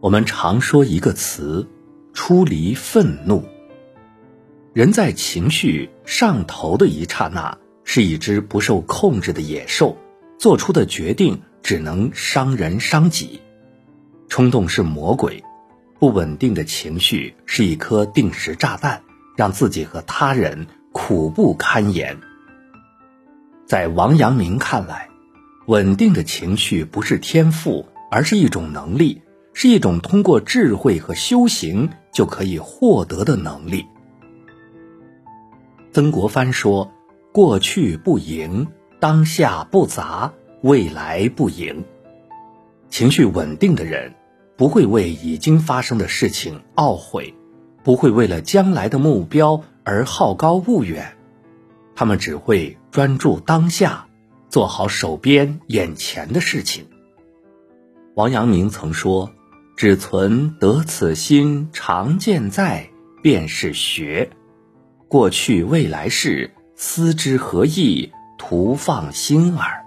我们常说一个词：出离愤怒。人在情绪上头的一刹那，是一只不受控制的野兽，做出的决定只能伤人伤己。冲动是魔鬼，不稳定的情绪是一颗定时炸弹，让自己和他人苦不堪言。在王阳明看来，稳定的情绪不是天赋，而是一种能力。是一种通过智慧和修行就可以获得的能力。曾国藩说：“过去不迎，当下不杂，未来不迎。”情绪稳定的人，不会为已经发生的事情懊悔，不会为了将来的目标而好高骛远，他们只会专注当下，做好手边眼前的事情。王阳明曾说。只存得此心常健在，便是学。过去未来事，思之何益？徒放心耳。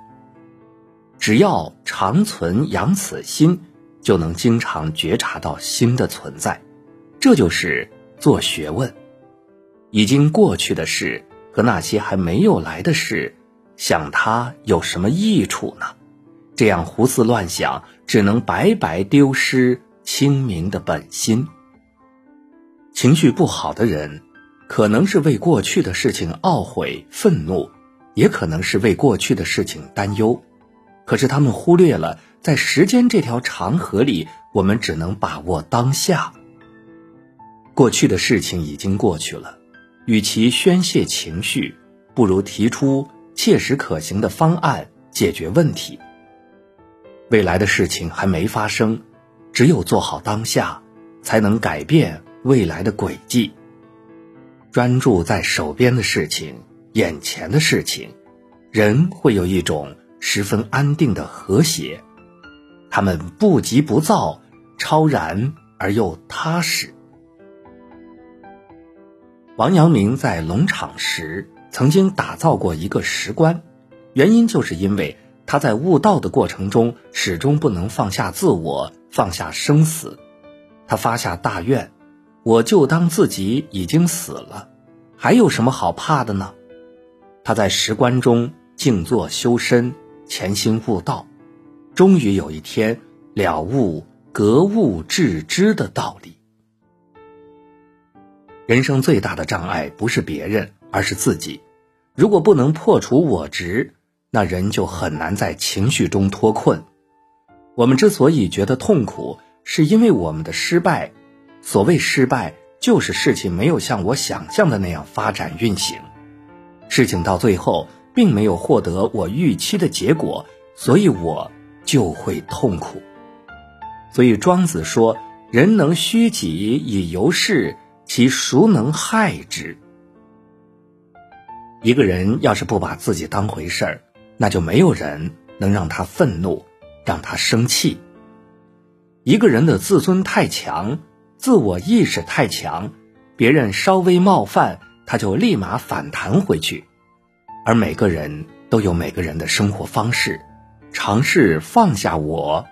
只要常存养此心，就能经常觉察到心的存在。这就是做学问。已经过去的事和那些还没有来的事，想它有什么益处呢？这样胡思乱想，只能白白丢失清明的本心。情绪不好的人，可能是为过去的事情懊悔愤怒，也可能是为过去的事情担忧。可是他们忽略了，在时间这条长河里，我们只能把握当下。过去的事情已经过去了，与其宣泄情绪，不如提出切实可行的方案解决问题。未来的事情还没发生，只有做好当下，才能改变未来的轨迹。专注在手边的事情、眼前的事情，人会有一种十分安定的和谐。他们不急不躁，超然而又踏实。王阳明在龙场时曾经打造过一个石棺，原因就是因为。他在悟道的过程中，始终不能放下自我，放下生死。他发下大愿：我就当自己已经死了，还有什么好怕的呢？他在石棺中静坐修身，潜心悟道，终于有一天了悟格物致知的道理。人生最大的障碍不是别人，而是自己。如果不能破除我执，那人就很难在情绪中脱困。我们之所以觉得痛苦，是因为我们的失败。所谓失败，就是事情没有像我想象的那样发展运行，事情到最后并没有获得我预期的结果，所以我就会痛苦。所以庄子说：“人能虚己以游世，其孰能害之？”一个人要是不把自己当回事儿，那就没有人能让他愤怒，让他生气。一个人的自尊太强，自我意识太强，别人稍微冒犯，他就立马反弹回去。而每个人都有每个人的生活方式，尝试放下我，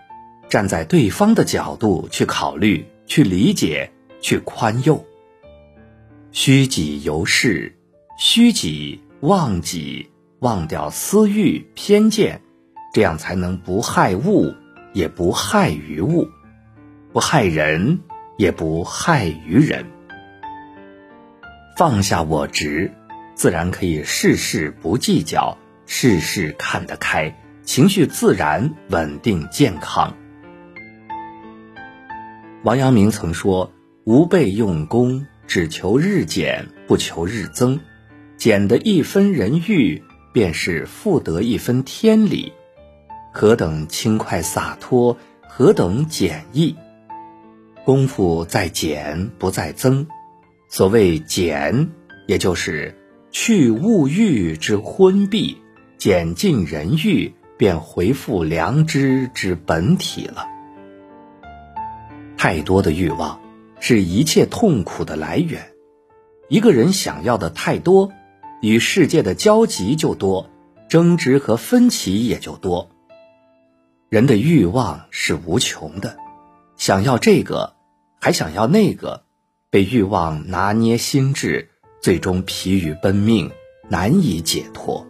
站在对方的角度去考虑、去理解、去宽宥。虚己由是，虚己忘己。忘掉私欲偏见，这样才能不害物，也不害于物，不害人，也不害于人。放下我执，自然可以事事不计较，事事看得开，情绪自然稳定健康。王阳明曾说：“吾辈用功，只求日减，不求日增，减的一分人欲。”便是复得一分天理，何等轻快洒脱，何等简易。功夫在减，不在增。所谓减，也就是去物欲之昏蔽，减尽人欲，便回复良知之本体了。太多的欲望，是一切痛苦的来源。一个人想要的太多。与世界的交集就多，争执和分歧也就多。人的欲望是无穷的，想要这个，还想要那个，被欲望拿捏心智，最终疲于奔命，难以解脱。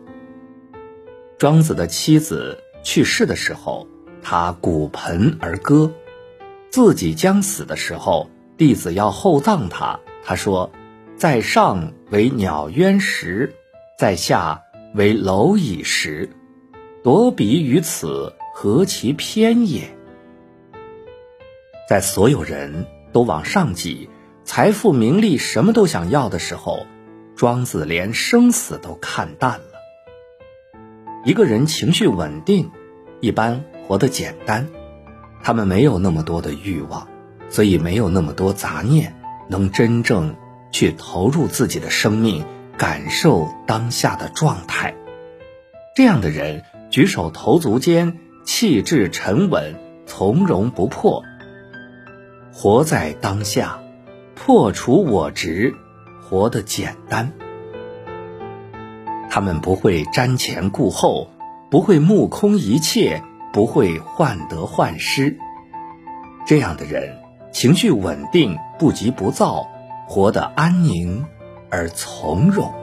庄子的妻子去世的时候，他鼓盆而歌；自己将死的时候，弟子要厚葬他，他说：“在上为鸟渊石，在下为蝼蚁石，夺彼于此，何其偏也！”在所有人都往上挤，财富、名利什么都想要的时候，庄子连生死都看淡了。一个人情绪稳定，一般活得简单，他们没有那么多的欲望，所以没有那么多杂念，能真正去投入自己的生命，感受当下的状态。这样的人举手投足间气质沉稳，从容不迫。活在当下，破除我执，活得简单。他们不会瞻前顾后，不会目空一切，不会患得患失。这样的人情绪稳定，不急不躁，活得安宁而从容。